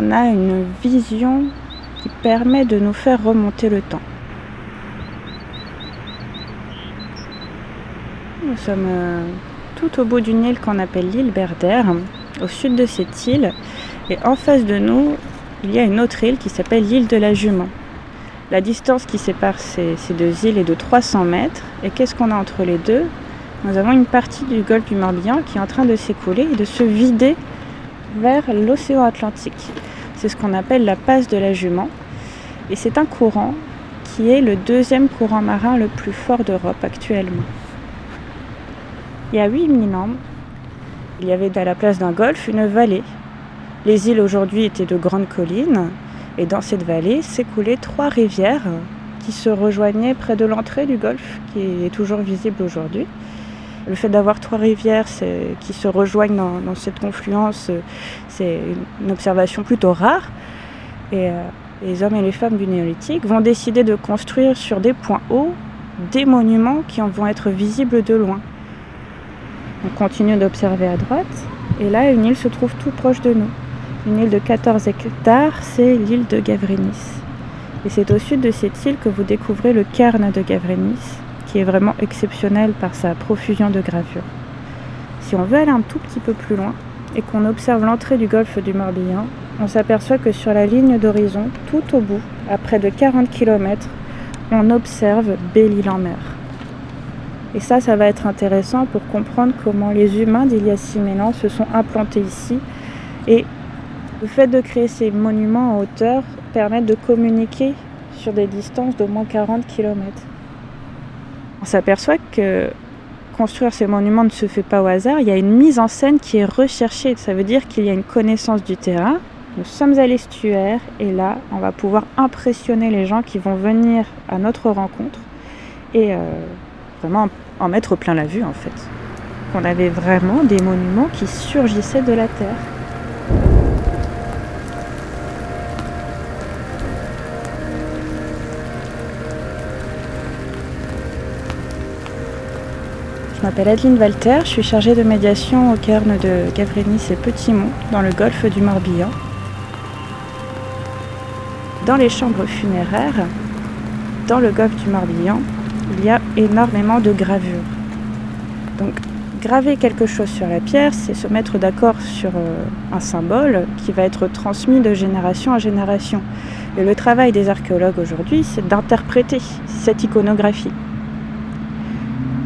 on a une vision qui permet de nous faire remonter le temps. Nous sommes euh, tout au bout d'une île qu'on appelle l'île Berder, au sud de cette île, et en face de nous, il y a une autre île qui s'appelle l'île de la Jument. La distance qui sépare ces, ces deux îles est de 300 mètres, et qu'est-ce qu'on a entre les deux? Nous avons une partie du golfe du Morbihan qui est en train de s'écouler et de se vider vers l'océan Atlantique. C'est ce qu'on appelle la passe de la Jument. Et c'est un courant qui est le deuxième courant marin le plus fort d'Europe actuellement. Il y a 8000 ans, il y avait à la place d'un golfe une vallée. Les îles aujourd'hui étaient de grandes collines et dans cette vallée s'écoulaient trois rivières qui se rejoignaient près de l'entrée du golfe qui est toujours visible aujourd'hui. Le fait d'avoir trois rivières qui se rejoignent dans, cette confluence, c'est une observation plutôt rare. Et euh, les hommes et les femmes du néolithique vont décider de construire sur des points hauts des monuments qui en vont être visibles de loin. On continue d'observer à droite et là une île se trouve tout proche de nous. Une île de 14 hectares, c'est l'île de Gavrinis. Et c'est au sud de cette île que vous découvrez le cairn de Gavrinis, qui est vraiment exceptionnel par sa profusion de gravures. Si on veut aller un tout petit peu plus loin et qu'on observe l'entrée du golfe du Morbihan, on s'aperçoit que sur la ligne d'horizon, tout au bout, à près de 40 km, on observe Belle-Île-en-Mer. Et ça, ça va être intéressant pour comprendre comment les humains d'il y a 6000 ans se sont implantés ici. Et le fait de créer ces monuments en hauteur permet de communiquer sur des distances d'au moins 40 km. On s'aperçoit que construire ces monuments ne se fait pas au hasard, il y a une mise en scène qui est recherchée. Ça veut dire qu'il y a une connaissance du terrain. Nous sommes à l'estuaire et là, on va pouvoir impressionner les gens qui vont venir à notre rencontre. Et euh, vraiment en mettre plein la vue en fait. On avait vraiment des monuments qui surgissaient de la terre. Je m'appelle Adeline Walter, je suis chargée de médiation au cairn de Gavrinis et Petit-Mont dans le golfe du Morbihan. Dans les chambres funéraires, dans le golfe du Morbihan, il y a énormément de gravures. Donc graver quelque chose sur la pierre, c'est se mettre d'accord sur euh, un symbole qui va être transmis de génération en génération. Et le travail des archéologues aujourd'hui, c'est d'interpréter cette iconographie.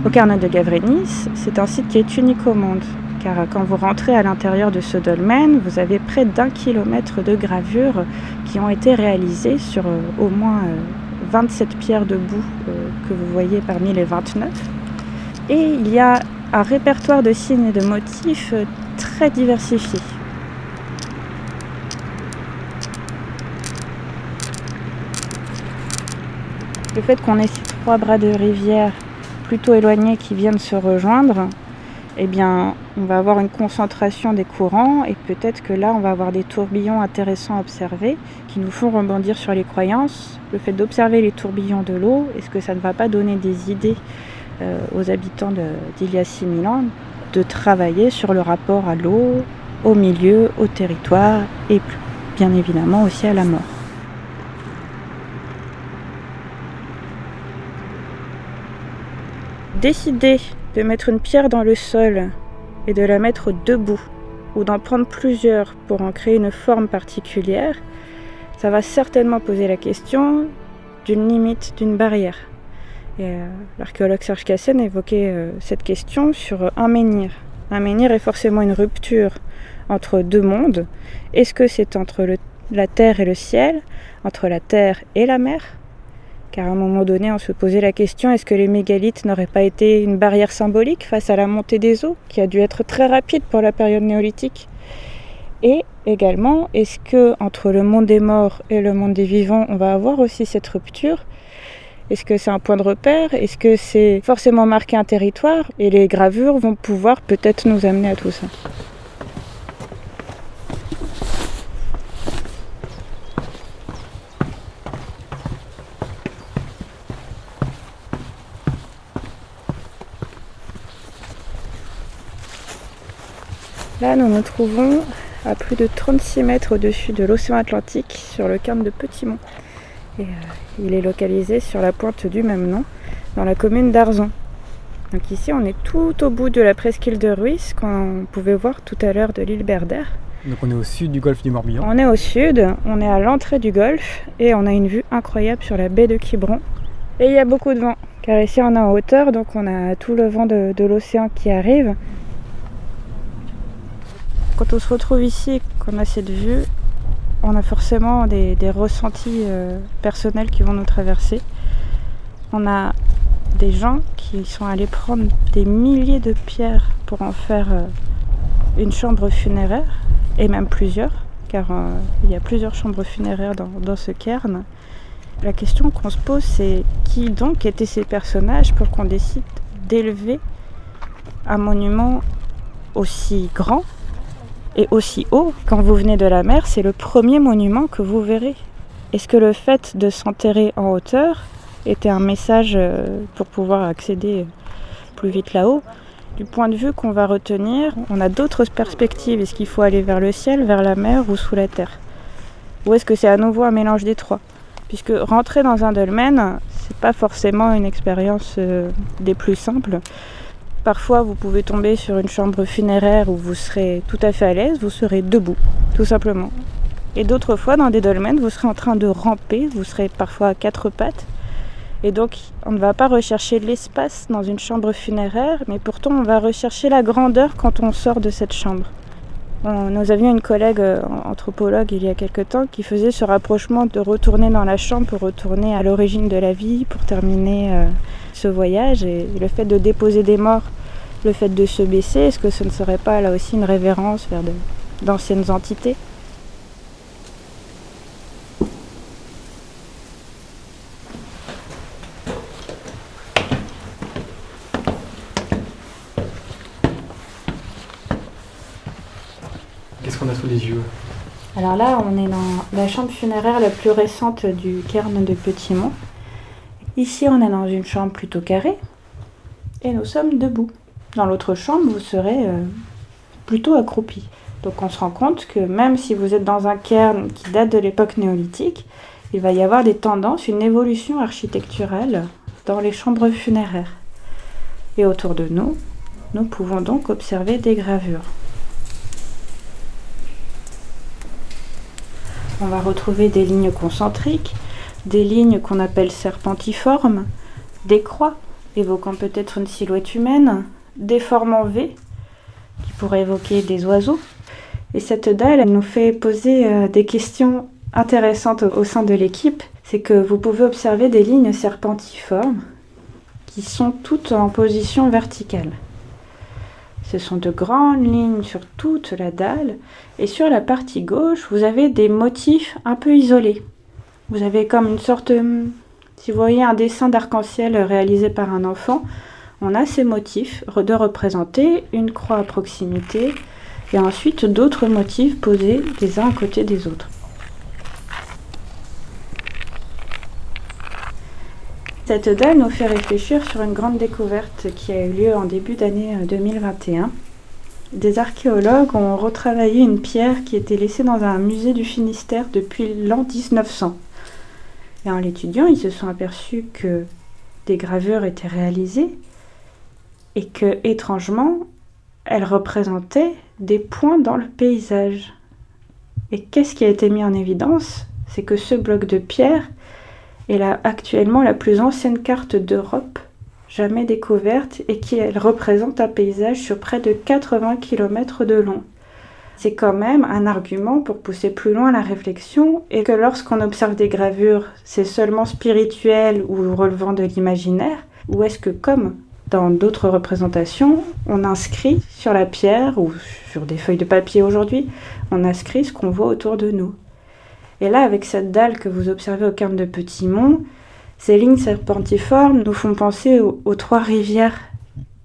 Au Carnet de Gavrenis, c'est un site qui est unique au monde, car quand vous rentrez à l'intérieur de ce dolmen, vous avez près d'un kilomètre de gravures qui ont été réalisées sur euh, au moins euh, 27 pierres debout euh, que vous voyez parmi les 29. Et il y a un répertoire de signes et de motifs euh, très diversifié. Le fait qu'on ait ces trois bras de rivière plutôt éloignés qui viennent se rejoindre, eh bien, on va avoir une concentration des courants et peut-être que là, on va avoir des tourbillons intéressants à observer qui nous font rebondir sur les croyances. Le fait d'observer les tourbillons de l'eau, est-ce que ça ne va pas donner des idées euh, aux habitants d'il y a 6000 ans de travailler sur le rapport à l'eau, au milieu, au territoire et bien évidemment aussi à la mort? Décider de mettre une pierre dans le sol et de la mettre debout ou d'en prendre plusieurs pour en créer une forme particulière, ça va certainement poser la question d'une limite, d'une barrière. Et euh, l'archéologue Serge Cassen évoquait euh, cette question sur un menhir. Un menhir est forcément une rupture entre deux mondes. Est-ce que c'est entre la terre et le ciel, entre la terre et la mer? Car à un moment donné, on se posait la question est-ce que les mégalithes n'auraient pas été une barrière symbolique face à la montée des eaux, qui a dû être très rapide pour la période néolithique? Et également, est-ce que entre le monde des morts et le monde des vivants, on va avoir aussi cette rupture? Est-ce que c'est un point de repère? Est-ce que c'est forcément marqué un territoire? Et les gravures vont pouvoir peut-être nous amener à tout ça. Là, nous nous trouvons à plus de 36 mètres au-dessus de l'océan Atlantique sur le cairn de Petit-Mont. Et euh, il est localisé sur la pointe du même nom, dans la commune d'Arzon. Donc ici, on est tout au bout de la presqu'île de Ruisse, qu'on pouvait voir tout à l'heure de l'île Berder. Donc on est au sud du golfe du Morbihan. On est au sud, on est à l'entrée du golfe et on a une vue incroyable sur la baie de Quiberon. Et il y a beaucoup de vent, car ici on est en hauteur, donc on a tout le vent de, l'océan qui arrive. Quand on se retrouve ici, qu'on a cette vue, on a forcément des, ressentis euh, personnels qui vont nous traverser. On a des gens qui sont allés prendre des milliers de pierres pour en faire euh, une chambre funéraire et même plusieurs, car euh, il y a plusieurs chambres funéraires dans, ce cairn. La question qu'on se pose, c'est qui donc étaient ces personnages pour qu'on décide d'élever un monument aussi grand et aussi haut Quand vous venez de la mer, c'est le premier monument que vous verrez. Est-ce que le fait de s'enterrer en hauteur était un message euh, pour pouvoir accéder plus vite là-haut? Du point de vue qu'on va retenir, on a d'autres perspectives. Est-ce qu'il faut aller vers le ciel, vers la mer ou sous la terre? Ou est-ce que c'est à nouveau un mélange des trois? Puisque rentrer dans un dolmen, c'est pas forcément une expérience euh, des plus simples. Parfois, vous pouvez tomber sur une chambre funéraire où vous serez tout à fait à l'aise, vous serez debout, tout simplement. Et d'autres fois, dans des dolmens, vous serez en train de ramper, vous serez parfois à quatre pattes. Et donc, on ne va pas rechercher l'espace dans une chambre funéraire, mais pourtant, on va rechercher la grandeur quand on sort de cette chambre. Nous avions une collègue euh, anthropologue il y a quelque temps qui faisait ce rapprochement de retourner dans la chambre pour retourner à l'origine de la vie, pour terminer euh, ce voyage. Et le fait de déposer des morts, le fait de se baisser, est-ce que ce ne serait pas là aussi une révérence vers d'anciennes entités Alors là, on est dans la chambre funéraire la plus récente du cairn de Petit-Mont. Ici, on est dans une chambre plutôt carrée et nous sommes debout. Dans l'autre chambre, vous serez euh, plutôt accroupi. Donc on se rend compte que même si vous êtes dans un cairn qui date de l'époque néolithique, il va y avoir des tendances, une évolution architecturale dans les chambres funéraires. Et autour de nous, nous pouvons donc observer des gravures. On va retrouver des lignes concentriques, des lignes qu'on appelle serpentiformes, des croix évoquant peut-être une silhouette humaine, des formes en V qui pourraient évoquer des oiseaux. Et cette dalle, nous fait poser euh, des questions intéressantes au sein de l'équipe. C'est que vous pouvez observer des lignes serpentiformes qui sont toutes en position verticale. Ce sont de grandes lignes sur toute la dalle et sur la partie gauche, vous avez des motifs un peu isolés. Vous avez comme une sorte, hum, si vous voyez un dessin d'arc-en-ciel réalisé par un enfant, on a ces motifs de représenter une croix à proximité et ensuite d'autres motifs posés les uns à côté des autres. Cette dalle nous fait réfléchir sur une grande découverte qui a eu lieu en début d'année 2021. Euh, Des archéologues ont retravaillé une pierre qui était laissée dans un musée du Finistère depuis l'an 1900. Et en l'étudiant, ils se sont aperçus que des gravures étaient réalisées et que, étrangement, elles représentaient des points dans le paysage. Et qu'est-ce qui a été mis en évidence? C'est que ce bloc de pierre est actuellement la plus ancienne carte d'Europe jamais découverte et qui elle, représente un paysage sur près de 80 km de long. C'est quand même un argument pour pousser plus loin la réflexion et que lorsqu'on observe des gravures, c'est seulement spirituel ou relevant de l'imaginaire, ou est-ce que comme dans d'autres représentations, on inscrit sur la pierre ou sur des feuilles de papier aujourd'hui, on inscrit ce qu'on voit autour de nous? Et là, avec cette dalle que vous observez au cairn de Petit-Mont, ces lignes serpentiformes nous font penser aux, trois rivières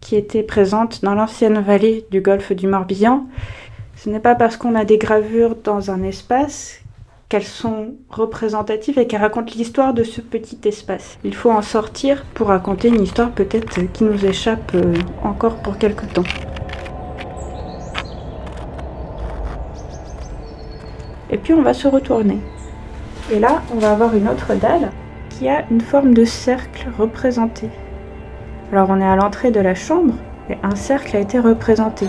qui étaient présentes dans l'ancienne vallée du golfe du Morbihan. Ce n'est pas parce qu'on a des gravures dans un espace qu'elles sont représentatives et qu'elles racontent l'histoire de ce petit espace. Il faut en sortir pour raconter une histoire peut-être qui nous échappe euh, encore pour quelque temps. Et puis on va se retourner. Et là, on va avoir une autre dalle qui a une forme de cercle représenté. Alors on est à l'entrée de la chambre et un cercle a été représenté.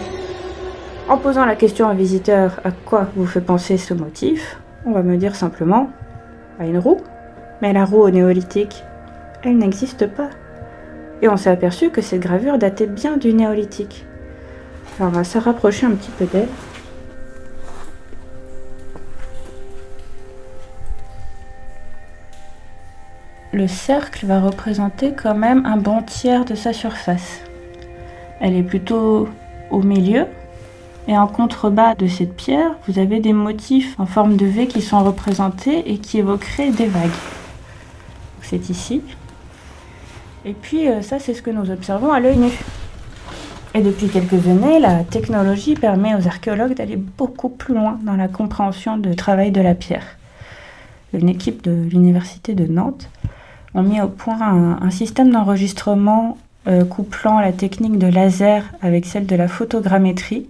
En posant la question à un visiteur à quoi vous fait penser ce motif, on va me dire simplement à une roue. Mais la roue au néolithique, elle n'existe pas. Et on s'est aperçu que cette gravure datait bien du néolithique. Alors on va se rapprocher un petit peu d'elle. Le cercle va représenter quand même un bon tiers de sa surface. Elle est plutôt au milieu. Et en contrebas de cette pierre, vous avez des motifs en forme de V qui sont représentés et qui évoqueraient des vagues. C'est ici. Et puis euh, ça, c'est ce que nous observons à l'œil nu. Et depuis quelques années, la technologie permet aux archéologues d'aller beaucoup plus loin dans la compréhension du travail de la pierre. Une équipe de l'université de Nantes a mis au point un, système d'enregistrement euh, couplant la technique de laser avec celle de la photogrammétrie.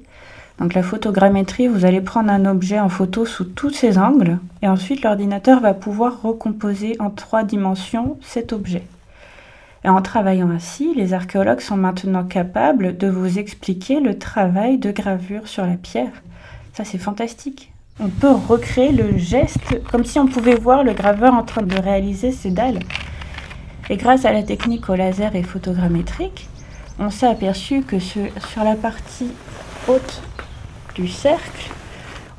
Donc la photogrammétrie, vous allez prendre un objet en photo sous tous ses angles et ensuite l'ordinateur va pouvoir recomposer en trois dimensions cet objet. Et en travaillant ainsi, les archéologues sont maintenant capables de vous expliquer le travail de gravure sur la pierre. Ça c'est fantastique. On peut recréer le geste comme si on pouvait voir le graveur en train de réaliser ses dalles. Et grâce à la technique au laser et photogrammétrique, on s'est aperçu que sur la partie haute du cercle,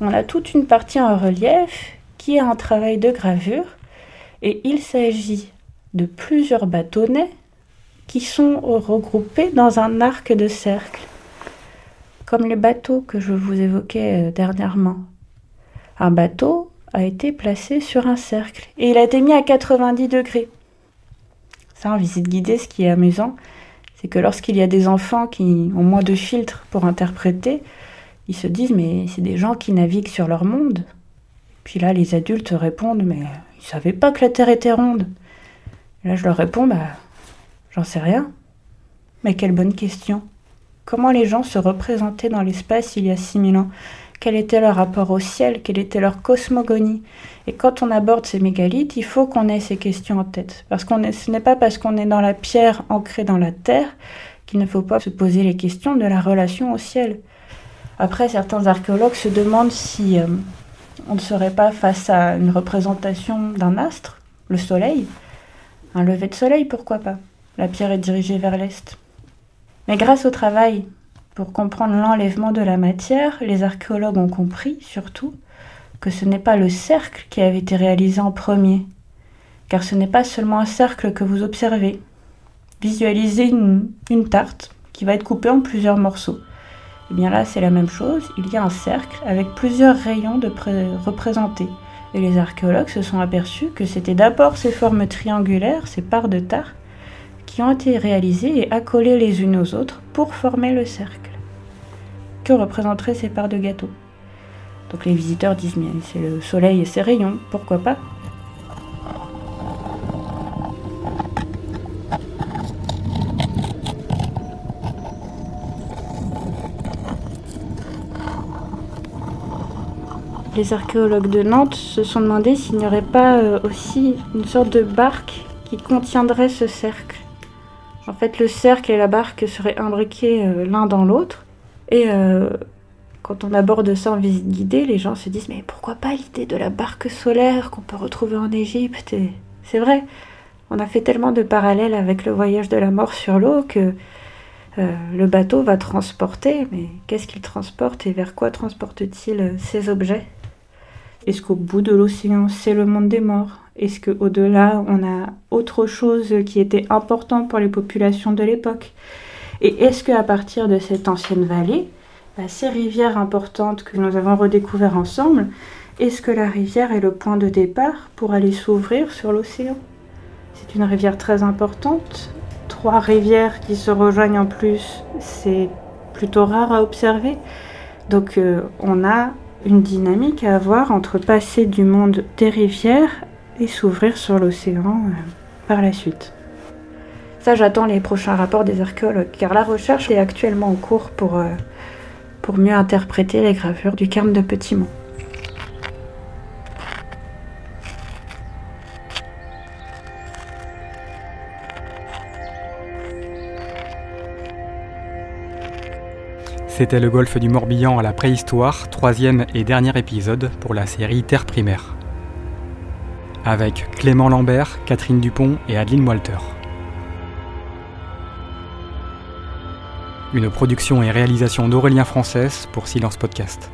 on a toute une partie en relief qui est un travail de gravure et il s'agit de plusieurs bâtonnets qui sont regroupés dans un arc de cercle, comme les bateaux que je vous évoquais euh, dernièrement. Un bateau a été placé sur un cercle et il a été mis à 90 degrés. Ça, en visite guidée, ce qui est amusant, c'est que lorsqu'il y a des enfants qui ont moins de filtres pour interpréter, ils se disent mais c'est des gens qui naviguent sur leur monde. Puis là, les adultes répondent mais ils savaient pas que la Terre était ronde. là, je leur réponds bah j'en sais rien. Mais quelle bonne question. Comment les gens se représentaient dans l'espace il y a 6000 ans? Quel était leur rapport au ciel, quelle était leur cosmogonie. Et quand on aborde ces mégalithes, il faut qu'on ait ces questions en tête. Parce qu'on ce n'est pas parce qu'on est dans la pierre ancrée dans la terre qu'il ne faut pas se poser les questions de la relation au ciel. Après, certains archéologues se demandent si euh, on ne serait pas face à une représentation d'un astre, le soleil. Un lever de soleil, pourquoi pas? La pierre est dirigée vers l'est. Mais grâce au travail pour comprendre l'enlèvement de la matière, les archéologues ont compris, surtout, que ce n'est pas le cercle qui avait été réalisé en premier, car ce n'est pas seulement un cercle que vous observez. Visualisez une, tarte qui va être coupée en plusieurs morceaux. Et eh bien là, c'est la même chose, il y a un cercle avec plusieurs rayons représentés. Et les archéologues se sont aperçus que c'était d'abord ces formes triangulaires, ces parts de tarte, qui ont été réalisées et accolées les unes aux autres pour former le cercle représenteraient ces parts de gâteau. Donc les visiteurs disent mais c'est le soleil et ses rayons, pourquoi pas? Les archéologues de Nantes se sont demandé s'il n'y aurait pas euh, aussi une sorte de barque qui contiendrait ce cercle. En fait, le cercle et la barque seraient imbriqués euh, l'un dans l'autre, et euh, quand on aborde ça en visite guidée, les gens se disent mais pourquoi pas l'idée de la barque solaire qu'on peut retrouver en Égypte? C'est vrai, on a fait tellement de parallèles avec le voyage de la mort sur l'eau que euh, le bateau va transporter, mais qu'est-ce qu'il transporte et vers quoi transporte-t-il euh, ces objets? Est-ce qu'au bout de l'océan, c'est le monde des morts? Est-ce qu'au-delà, on a autre chose qui était important pour les populations de l'époque? Et est-ce qu'à partir de cette ancienne vallée, bah, ces rivières importantes que nous avons redécouvertes ensemble, est-ce que la rivière est le point de départ pour aller s'ouvrir sur l'océan? C'est une rivière très importante. Trois rivières qui se rejoignent en plus, c'est plutôt rare à observer. Donc euh, on a une dynamique à avoir entre passer du monde des rivières et s'ouvrir sur l'océan euh, par la suite. J'attends les prochains rapports des archéologues, car la recherche est actuellement en cours pour, euh, pour mieux interpréter les gravures du Carme de Petit-Mont. C'était le golfe du Morbihan à la préhistoire, troisième et dernier épisode pour la série Terre primaire. Avec Clément Lambert, Catherine Dupont et Adeline Walter. Une production et réalisation d'Aurélien Française pour Silence Podcast.